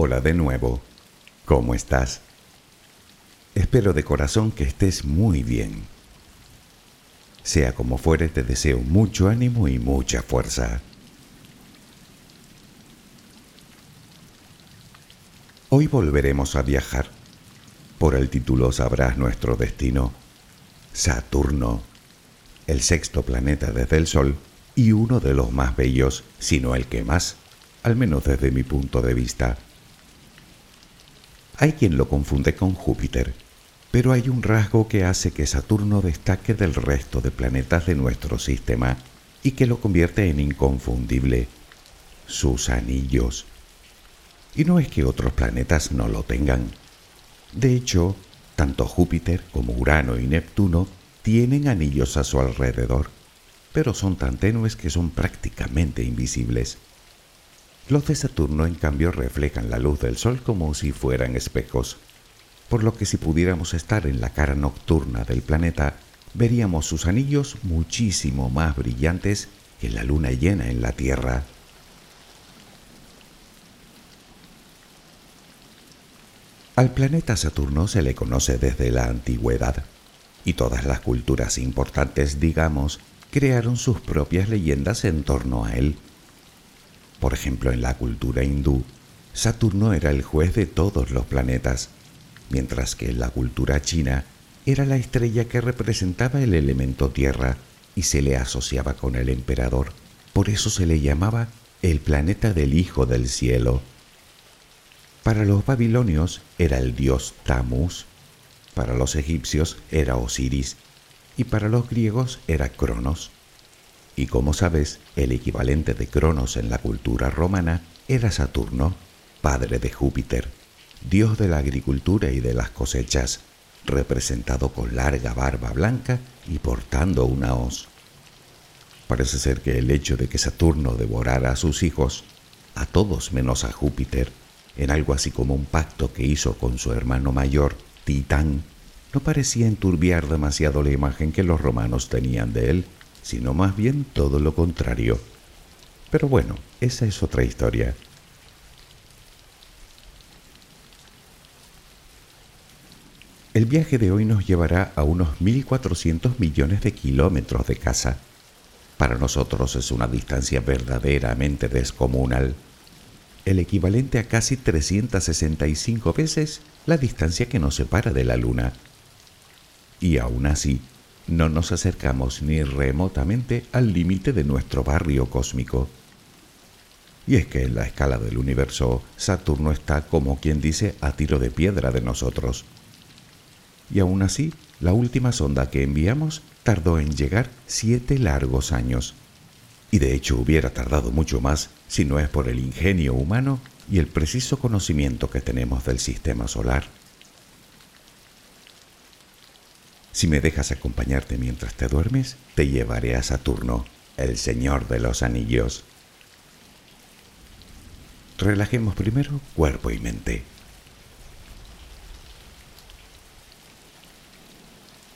Hola de nuevo. ¿Cómo estás? Espero de corazón que estés muy bien. Sea como fuere, te deseo mucho ánimo y mucha fuerza. Hoy volveremos a viajar. Por el título sabrás nuestro destino. Saturno, el sexto planeta desde el Sol y uno de los más bellos, si no el que más, al menos desde mi punto de vista. Hay quien lo confunde con Júpiter, pero hay un rasgo que hace que Saturno destaque del resto de planetas de nuestro sistema y que lo convierte en inconfundible, sus anillos. Y no es que otros planetas no lo tengan. De hecho, tanto Júpiter como Urano y Neptuno tienen anillos a su alrededor, pero son tan tenues que son prácticamente invisibles. Los de Saturno, en cambio, reflejan la luz del Sol como si fueran espejos, por lo que si pudiéramos estar en la cara nocturna del planeta, veríamos sus anillos muchísimo más brillantes que la luna llena en la Tierra. Al planeta Saturno se le conoce desde la antigüedad, y todas las culturas importantes, digamos, crearon sus propias leyendas en torno a él. Por ejemplo, en la cultura hindú, Saturno era el juez de todos los planetas, mientras que en la cultura china era la estrella que representaba el elemento tierra y se le asociaba con el emperador. Por eso se le llamaba el planeta del Hijo del Cielo. Para los babilonios era el dios Tamus, para los egipcios era Osiris y para los griegos era Cronos. Y como sabes, el equivalente de Cronos en la cultura romana era Saturno, padre de Júpiter, dios de la agricultura y de las cosechas, representado con larga barba blanca y portando una hoz. Parece ser que el hecho de que Saturno devorara a sus hijos, a todos menos a Júpiter, en algo así como un pacto que hizo con su hermano mayor, Titán, no parecía enturbiar demasiado la imagen que los romanos tenían de él sino más bien todo lo contrario. Pero bueno, esa es otra historia. El viaje de hoy nos llevará a unos 1.400 millones de kilómetros de casa. Para nosotros es una distancia verdaderamente descomunal, el equivalente a casi 365 veces la distancia que nos separa de la Luna. Y aún así, no nos acercamos ni remotamente al límite de nuestro barrio cósmico. Y es que en la escala del universo, Saturno está, como quien dice, a tiro de piedra de nosotros. Y aún así, la última sonda que enviamos tardó en llegar siete largos años. Y de hecho hubiera tardado mucho más si no es por el ingenio humano y el preciso conocimiento que tenemos del sistema solar. Si me dejas acompañarte mientras te duermes, te llevaré a Saturno, el Señor de los Anillos. Relajemos primero cuerpo y mente.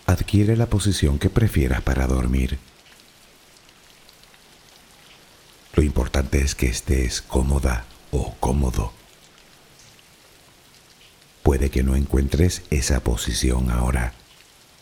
Adquiere la posición que prefieras para dormir. Lo importante es que estés cómoda o cómodo. Puede que no encuentres esa posición ahora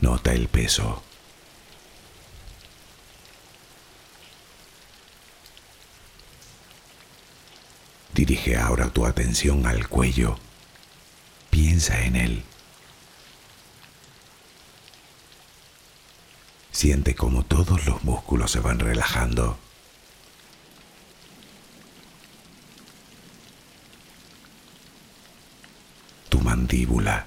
Nota el peso. Dirige ahora tu atención al cuello. Piensa en él. Siente como todos los músculos se van relajando. Tu mandíbula.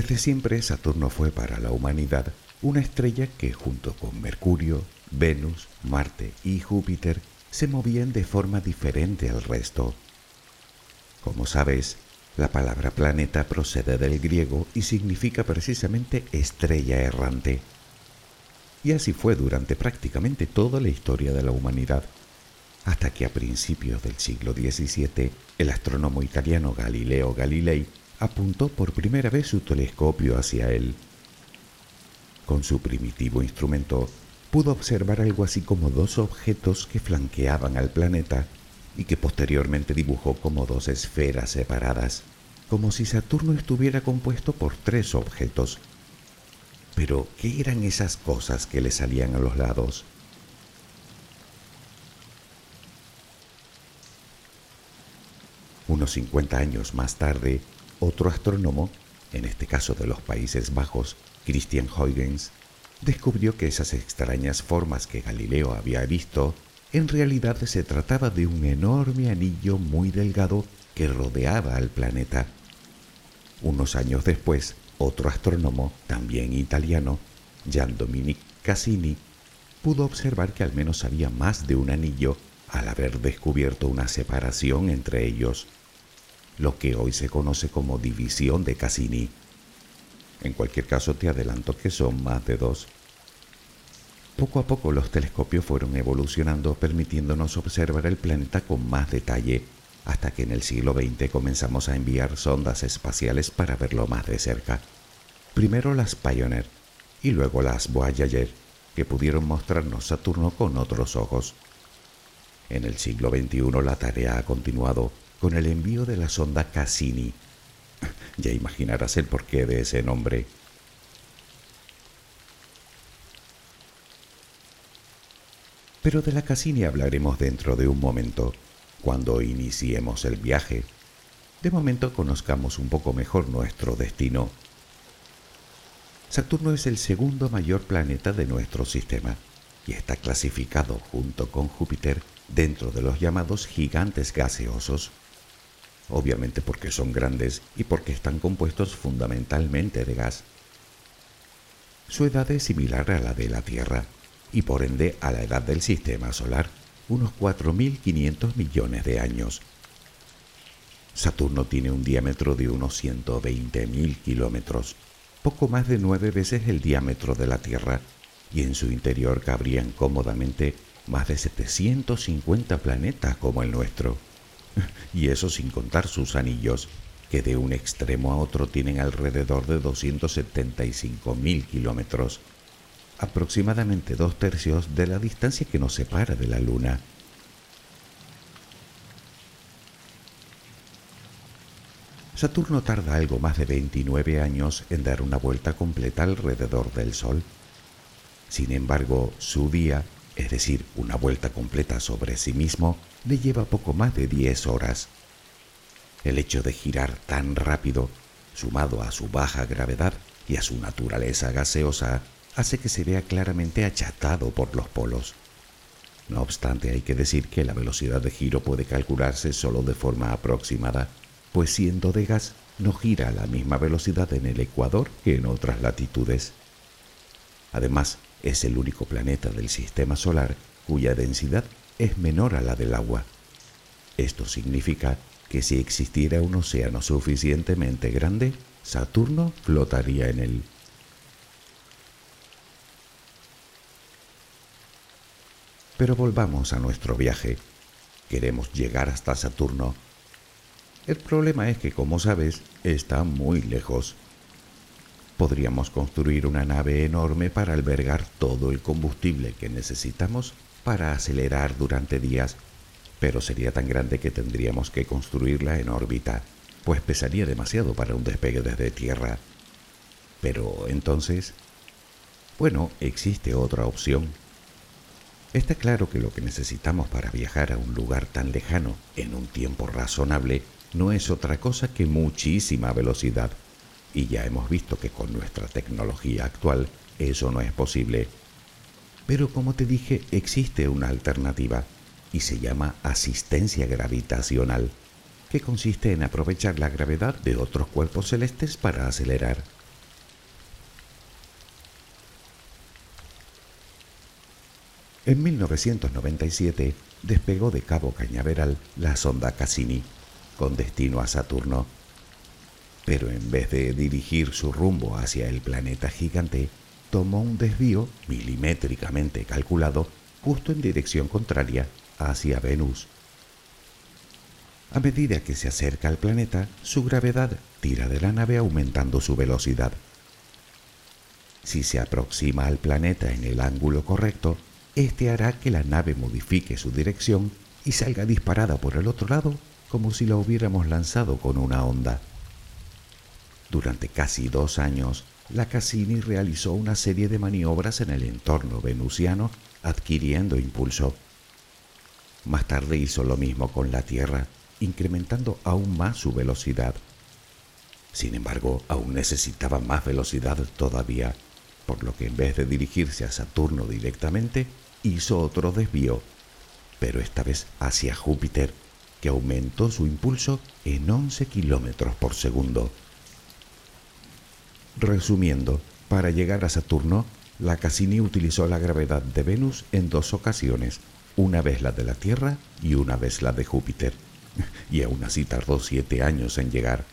Desde siempre Saturno fue para la humanidad una estrella que junto con Mercurio, Venus, Marte y Júpiter se movían de forma diferente al resto. Como sabes, la palabra planeta procede del griego y significa precisamente estrella errante. Y así fue durante prácticamente toda la historia de la humanidad, hasta que a principios del siglo XVII el astrónomo italiano Galileo Galilei apuntó por primera vez su telescopio hacia él. Con su primitivo instrumento pudo observar algo así como dos objetos que flanqueaban al planeta y que posteriormente dibujó como dos esferas separadas, como si Saturno estuviera compuesto por tres objetos. Pero, ¿qué eran esas cosas que le salían a los lados? Unos 50 años más tarde, otro astrónomo, en este caso de los Países Bajos, Christian Huygens, descubrió que esas extrañas formas que Galileo había visto en realidad se trataba de un enorme anillo muy delgado que rodeaba al planeta. Unos años después, otro astrónomo, también italiano, Gian Dominique Cassini, pudo observar que al menos había más de un anillo al haber descubierto una separación entre ellos lo que hoy se conoce como división de Cassini. En cualquier caso te adelanto que son más de dos. Poco a poco los telescopios fueron evolucionando permitiéndonos observar el planeta con más detalle, hasta que en el siglo XX comenzamos a enviar sondas espaciales para verlo más de cerca. Primero las Pioneer y luego las Voyager, que pudieron mostrarnos Saturno con otros ojos. En el siglo XXI la tarea ha continuado con el envío de la sonda Cassini. Ya imaginarás el porqué de ese nombre. Pero de la Cassini hablaremos dentro de un momento, cuando iniciemos el viaje. De momento conozcamos un poco mejor nuestro destino. Saturno es el segundo mayor planeta de nuestro sistema y está clasificado junto con Júpiter dentro de los llamados gigantes gaseosos. Obviamente porque son grandes y porque están compuestos fundamentalmente de gas. Su edad es similar a la de la Tierra y por ende a la edad del sistema solar, unos 4.500 millones de años. Saturno tiene un diámetro de unos 120.000 kilómetros, poco más de nueve veces el diámetro de la Tierra, y en su interior cabrían cómodamente más de 750 planetas como el nuestro. Y eso sin contar sus anillos, que de un extremo a otro tienen alrededor de 275.000 kilómetros aproximadamente dos tercios de la distancia que nos separa de la Luna. Saturno tarda algo más de 29 años en dar una vuelta completa alrededor del Sol. Sin embargo, su día, es decir, una vuelta completa sobre sí mismo, le lleva poco más de 10 horas. El hecho de girar tan rápido, sumado a su baja gravedad y a su naturaleza gaseosa, hace que se vea claramente achatado por los polos. No obstante, hay que decir que la velocidad de giro puede calcularse solo de forma aproximada, pues siendo de gas no gira a la misma velocidad en el ecuador que en otras latitudes. Además, es el único planeta del sistema solar cuya densidad es menor a la del agua. Esto significa que si existiera un océano suficientemente grande, Saturno flotaría en él. Pero volvamos a nuestro viaje. Queremos llegar hasta Saturno. El problema es que, como sabes, está muy lejos. Podríamos construir una nave enorme para albergar todo el combustible que necesitamos para acelerar durante días, pero sería tan grande que tendríamos que construirla en órbita, pues pesaría demasiado para un despegue desde Tierra. Pero entonces, bueno, existe otra opción Está claro que lo que necesitamos para viajar a un lugar tan lejano en un tiempo razonable no es otra cosa que muchísima velocidad. Y ya hemos visto que con nuestra tecnología actual eso no es posible. Pero como te dije, existe una alternativa y se llama asistencia gravitacional, que consiste en aprovechar la gravedad de otros cuerpos celestes para acelerar. En 1997 despegó de Cabo Cañaveral la sonda Cassini, con destino a Saturno. Pero en vez de dirigir su rumbo hacia el planeta gigante, tomó un desvío milimétricamente calculado justo en dirección contraria hacia Venus. A medida que se acerca al planeta, su gravedad tira de la nave aumentando su velocidad. Si se aproxima al planeta en el ángulo correcto, este hará que la nave modifique su dirección y salga disparada por el otro lado como si la hubiéramos lanzado con una onda. Durante casi dos años, la Cassini realizó una serie de maniobras en el entorno venusiano adquiriendo impulso. Más tarde hizo lo mismo con la Tierra, incrementando aún más su velocidad. Sin embargo, aún necesitaba más velocidad todavía por lo que en vez de dirigirse a Saturno directamente, hizo otro desvío, pero esta vez hacia Júpiter, que aumentó su impulso en 11 kilómetros por segundo. Resumiendo, para llegar a Saturno, la Cassini utilizó la gravedad de Venus en dos ocasiones, una vez la de la Tierra y una vez la de Júpiter, y aún así tardó siete años en llegar.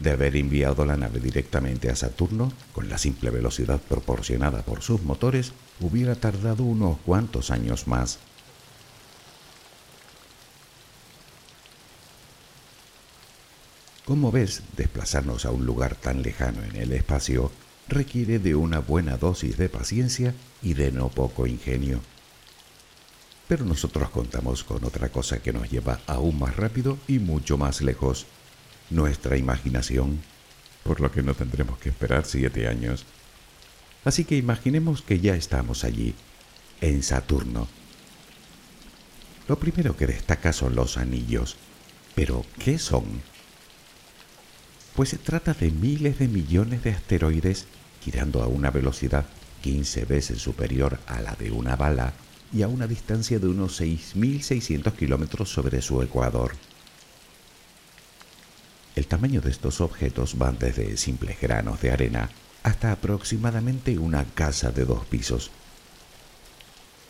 de haber enviado la nave directamente a Saturno, con la simple velocidad proporcionada por sus motores, hubiera tardado unos cuantos años más. Como ves, desplazarnos a un lugar tan lejano en el espacio requiere de una buena dosis de paciencia y de no poco ingenio. Pero nosotros contamos con otra cosa que nos lleva aún más rápido y mucho más lejos, nuestra imaginación, por lo que no tendremos que esperar siete años. Así que imaginemos que ya estamos allí, en Saturno. Lo primero que destaca son los anillos. Pero, ¿qué son? Pues se trata de miles de millones de asteroides girando a una velocidad 15 veces superior a la de una bala y a una distancia de unos 6.600 kilómetros sobre su ecuador. El tamaño de estos objetos van desde simples granos de arena hasta aproximadamente una casa de dos pisos.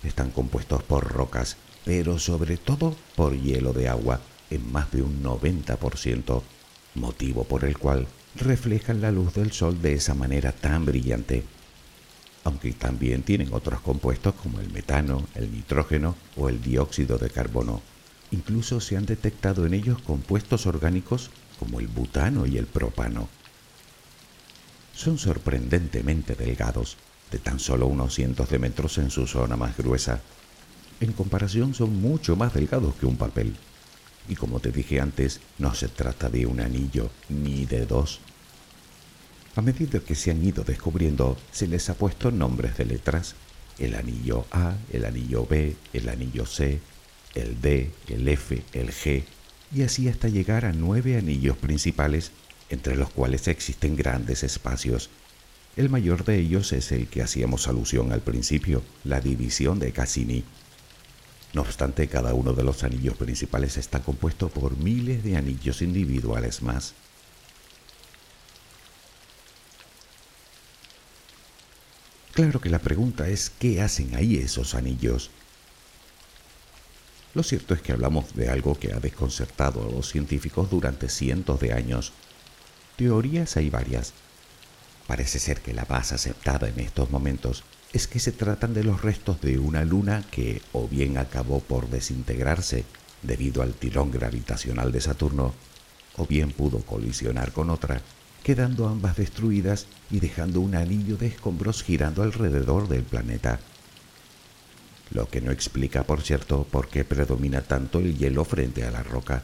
Están compuestos por rocas, pero sobre todo por hielo de agua en más de un 90%, motivo por el cual reflejan la luz del sol de esa manera tan brillante aunque también tienen otros compuestos como el metano, el nitrógeno o el dióxido de carbono. Incluso se han detectado en ellos compuestos orgánicos como el butano y el propano. Son sorprendentemente delgados, de tan solo unos cientos de metros en su zona más gruesa. En comparación son mucho más delgados que un papel. Y como te dije antes, no se trata de un anillo ni de dos, a medida que se han ido descubriendo, se les ha puesto nombres de letras. El anillo A, el anillo B, el anillo C, el D, el F, el G, y así hasta llegar a nueve anillos principales, entre los cuales existen grandes espacios. El mayor de ellos es el que hacíamos alusión al principio, la división de Cassini. No obstante, cada uno de los anillos principales está compuesto por miles de anillos individuales más. Claro que la pregunta es ¿qué hacen ahí esos anillos? Lo cierto es que hablamos de algo que ha desconcertado a los científicos durante cientos de años. Teorías hay varias. Parece ser que la más aceptada en estos momentos es que se tratan de los restos de una luna que o bien acabó por desintegrarse debido al tirón gravitacional de Saturno, o bien pudo colisionar con otra quedando ambas destruidas y dejando un anillo de escombros girando alrededor del planeta. Lo que no explica, por cierto, por qué predomina tanto el hielo frente a la roca.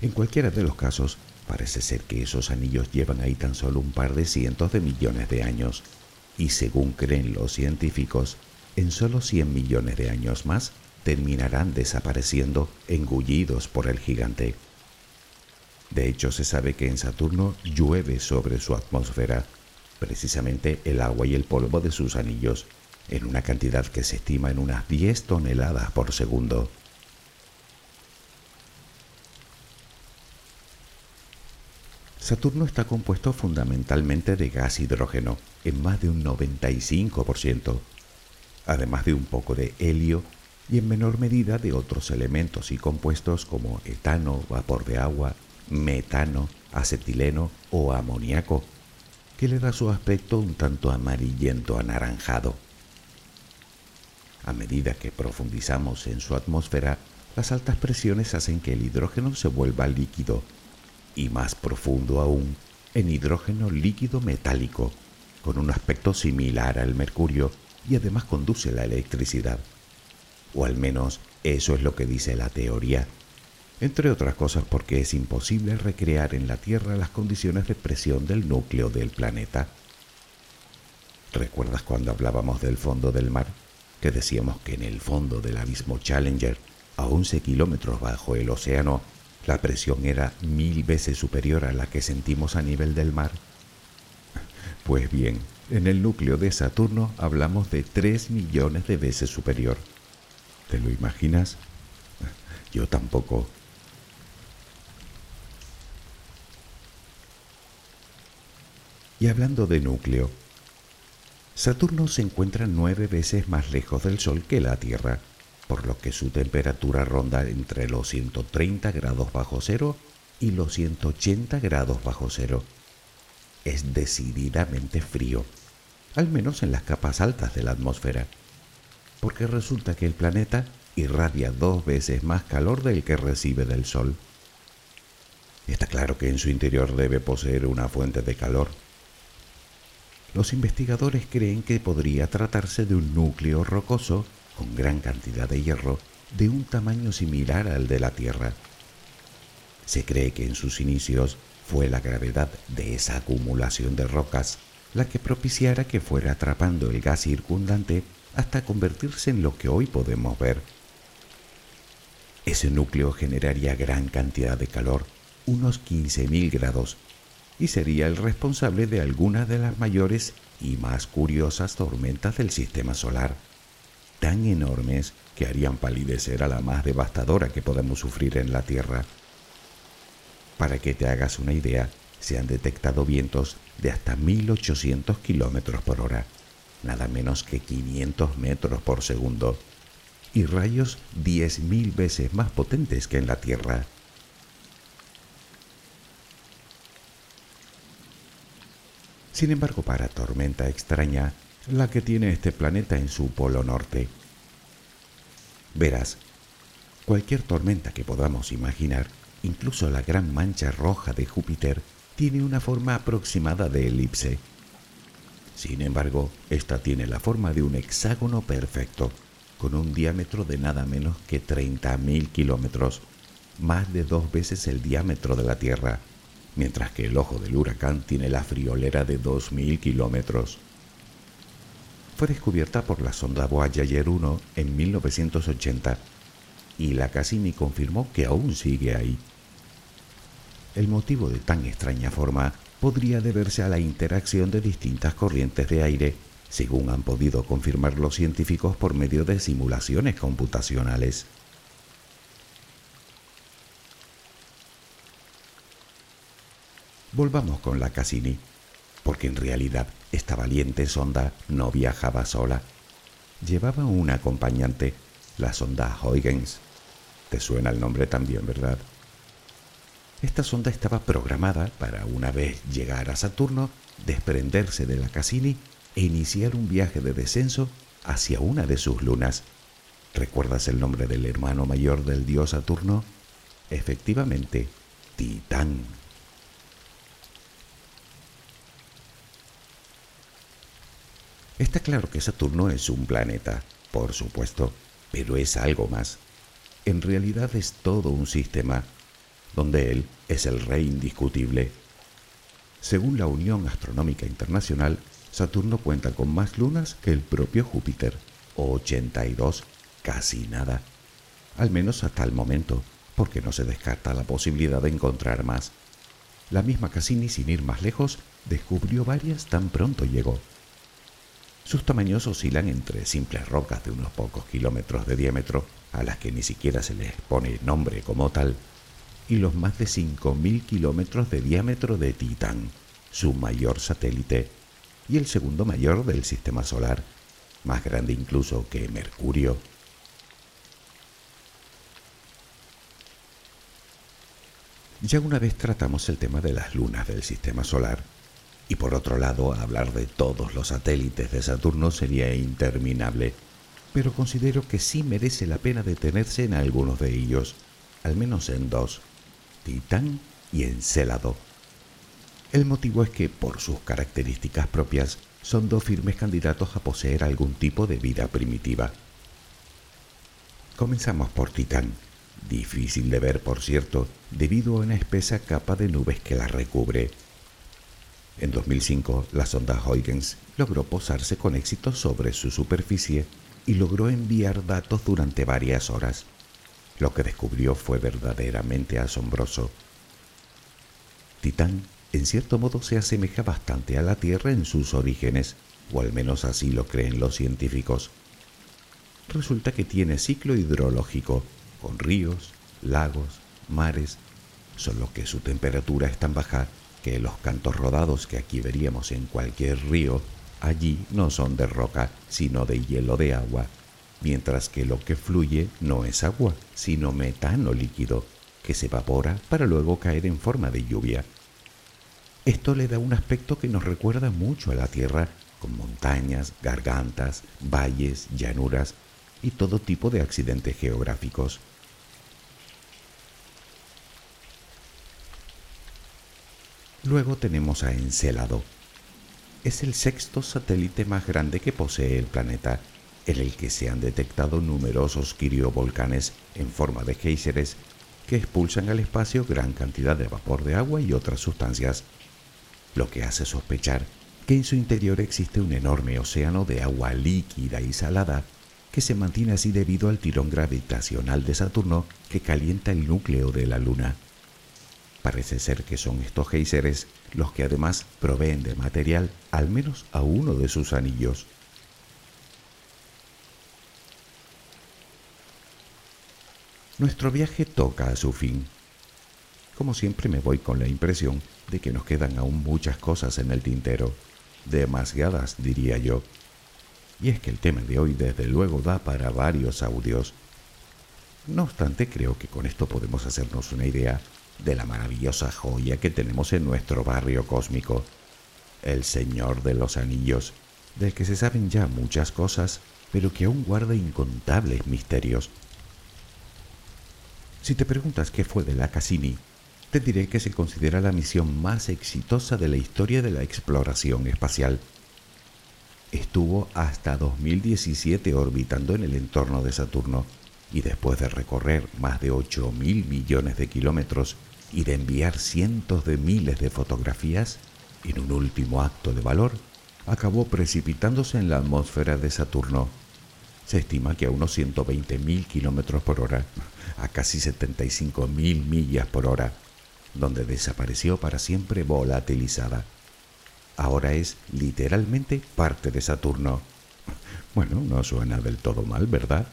En cualquiera de los casos, parece ser que esos anillos llevan ahí tan solo un par de cientos de millones de años, y según creen los científicos, en solo 100 millones de años más terminarán desapareciendo engullidos por el gigante. De hecho, se sabe que en Saturno llueve sobre su atmósfera, precisamente el agua y el polvo de sus anillos, en una cantidad que se estima en unas 10 toneladas por segundo. Saturno está compuesto fundamentalmente de gas hidrógeno, en más de un 95%, además de un poco de helio y en menor medida de otros elementos y compuestos como etano, vapor de agua, metano, acetileno o amoníaco, que le da su aspecto un tanto amarillento anaranjado. A medida que profundizamos en su atmósfera, las altas presiones hacen que el hidrógeno se vuelva líquido y más profundo aún en hidrógeno líquido metálico, con un aspecto similar al mercurio y además conduce la electricidad. O al menos eso es lo que dice la teoría entre otras cosas porque es imposible recrear en la Tierra las condiciones de presión del núcleo del planeta. ¿Recuerdas cuando hablábamos del fondo del mar? Que decíamos que en el fondo del abismo Challenger, a 11 kilómetros bajo el océano, la presión era mil veces superior a la que sentimos a nivel del mar. Pues bien, en el núcleo de Saturno hablamos de 3 millones de veces superior. ¿Te lo imaginas? Yo tampoco. Y hablando de núcleo, Saturno se encuentra nueve veces más lejos del Sol que la Tierra, por lo que su temperatura ronda entre los 130 grados bajo cero y los 180 grados bajo cero. Es decididamente frío, al menos en las capas altas de la atmósfera, porque resulta que el planeta irradia dos veces más calor del que recibe del Sol. Está claro que en su interior debe poseer una fuente de calor. Los investigadores creen que podría tratarse de un núcleo rocoso con gran cantidad de hierro de un tamaño similar al de la Tierra. Se cree que en sus inicios fue la gravedad de esa acumulación de rocas la que propiciara que fuera atrapando el gas circundante hasta convertirse en lo que hoy podemos ver. Ese núcleo generaría gran cantidad de calor, unos 15.000 grados, y sería el responsable de algunas de las mayores y más curiosas tormentas del sistema solar, tan enormes que harían palidecer a la más devastadora que podemos sufrir en la Tierra. Para que te hagas una idea, se han detectado vientos de hasta 1800 kilómetros por hora, nada menos que 500 metros por segundo, y rayos 10.000 veces más potentes que en la Tierra. Sin embargo, para tormenta extraña, la que tiene este planeta en su polo norte, Verás, cualquier tormenta que podamos imaginar, incluso la gran mancha roja de Júpiter, tiene una forma aproximada de elipse. Sin embargo, esta tiene la forma de un hexágono perfecto, con un diámetro de nada menos que 30.000 kilómetros, más de dos veces el diámetro de la Tierra, mientras que el ojo del huracán tiene la friolera de 2.000 kilómetros fue descubierta por la sonda Voyager 1 en 1980 y la Cassini confirmó que aún sigue ahí. El motivo de tan extraña forma podría deberse a la interacción de distintas corrientes de aire, según han podido confirmar los científicos por medio de simulaciones computacionales. Volvamos con la Cassini porque en realidad esta valiente sonda no viajaba sola. Llevaba un acompañante, la sonda Huygens. Te suena el nombre también, ¿verdad? Esta sonda estaba programada para, una vez llegar a Saturno, desprenderse de la Cassini e iniciar un viaje de descenso hacia una de sus lunas. ¿Recuerdas el nombre del hermano mayor del dios Saturno? Efectivamente, Titán. Está claro que Saturno es un planeta, por supuesto, pero es algo más. En realidad es todo un sistema, donde él es el rey indiscutible. Según la Unión Astronómica Internacional, Saturno cuenta con más lunas que el propio Júpiter, 82, casi nada. Al menos hasta el momento, porque no se descarta la posibilidad de encontrar más. La misma Cassini, sin ir más lejos, descubrió varias tan pronto llegó. Sus tamaños oscilan entre simples rocas de unos pocos kilómetros de diámetro, a las que ni siquiera se les pone nombre como tal, y los más de 5.000 kilómetros de diámetro de Titán, su mayor satélite, y el segundo mayor del sistema solar, más grande incluso que Mercurio. Ya una vez tratamos el tema de las lunas del sistema solar, y por otro lado, hablar de todos los satélites de Saturno sería interminable, pero considero que sí merece la pena detenerse en algunos de ellos, al menos en dos, Titán y Encélado. El motivo es que, por sus características propias, son dos firmes candidatos a poseer algún tipo de vida primitiva. Comenzamos por Titán, difícil de ver por cierto, debido a una espesa capa de nubes que la recubre en 2005, la sonda Huygens logró posarse con éxito sobre su superficie y logró enviar datos durante varias horas. Lo que descubrió fue verdaderamente asombroso. Titán, en cierto modo, se asemeja bastante a la Tierra en sus orígenes, o al menos así lo creen los científicos. Resulta que tiene ciclo hidrológico, con ríos, lagos, mares, solo que su temperatura es tan baja que los cantos rodados que aquí veríamos en cualquier río, allí no son de roca, sino de hielo de agua, mientras que lo que fluye no es agua, sino metano líquido, que se evapora para luego caer en forma de lluvia. Esto le da un aspecto que nos recuerda mucho a la Tierra, con montañas, gargantas, valles, llanuras y todo tipo de accidentes geográficos. Luego tenemos a Encelado. Es el sexto satélite más grande que posee el planeta, en el que se han detectado numerosos quiriovolcanes en forma de géiseres que expulsan al espacio gran cantidad de vapor de agua y otras sustancias, lo que hace sospechar que en su interior existe un enorme océano de agua líquida y salada que se mantiene así debido al tirón gravitacional de Saturno que calienta el núcleo de la Luna. Parece ser que son estos géiseres los que además proveen de material al menos a uno de sus anillos. Nuestro viaje toca a su fin. Como siempre me voy con la impresión de que nos quedan aún muchas cosas en el tintero, demasiadas diría yo. Y es que el tema de hoy desde luego da para varios audios. No obstante, creo que con esto podemos hacernos una idea de la maravillosa joya que tenemos en nuestro barrio cósmico, el Señor de los Anillos, del que se saben ya muchas cosas, pero que aún guarda incontables misterios si te preguntas qué fue de la Cassini, te diré que se considera la misión más exitosa de la historia de la exploración espacial. Estuvo hasta 2017 orbitando en el entorno de Saturno y después de recorrer más de 8 mil millones de kilómetros y de enviar cientos de miles de fotografías, en un último acto de valor, acabó precipitándose en la atmósfera de Saturno. Se estima que a unos 120 mil kilómetros por hora a casi 75 mil millas por hora, donde desapareció para siempre volatilizada. Ahora es literalmente parte de Saturno. Bueno, no suena del todo mal, ¿verdad?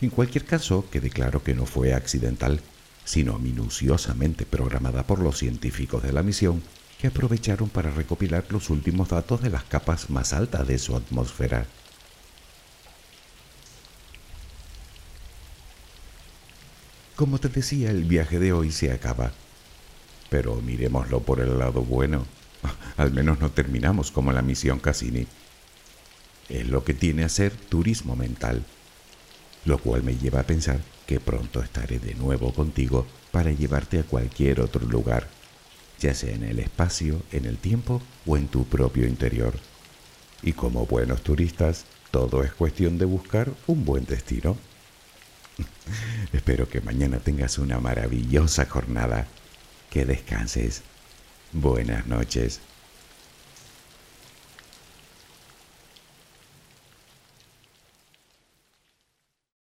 En cualquier caso, quede claro que no fue accidental, sino minuciosamente programada por los científicos de la misión, que aprovecharon para recopilar los últimos datos de las capas más altas de su atmósfera. Como te decía, el viaje de hoy se acaba. Pero miremoslo por el lado bueno. Al menos no terminamos como la misión Cassini. Es lo que tiene a ser turismo mental. Lo cual me lleva a pensar que pronto estaré de nuevo contigo para llevarte a cualquier otro lugar, ya sea en el espacio, en el tiempo o en tu propio interior. Y como buenos turistas, todo es cuestión de buscar un buen destino. Espero que mañana tengas una maravillosa jornada. Que descanses. Buenas noches.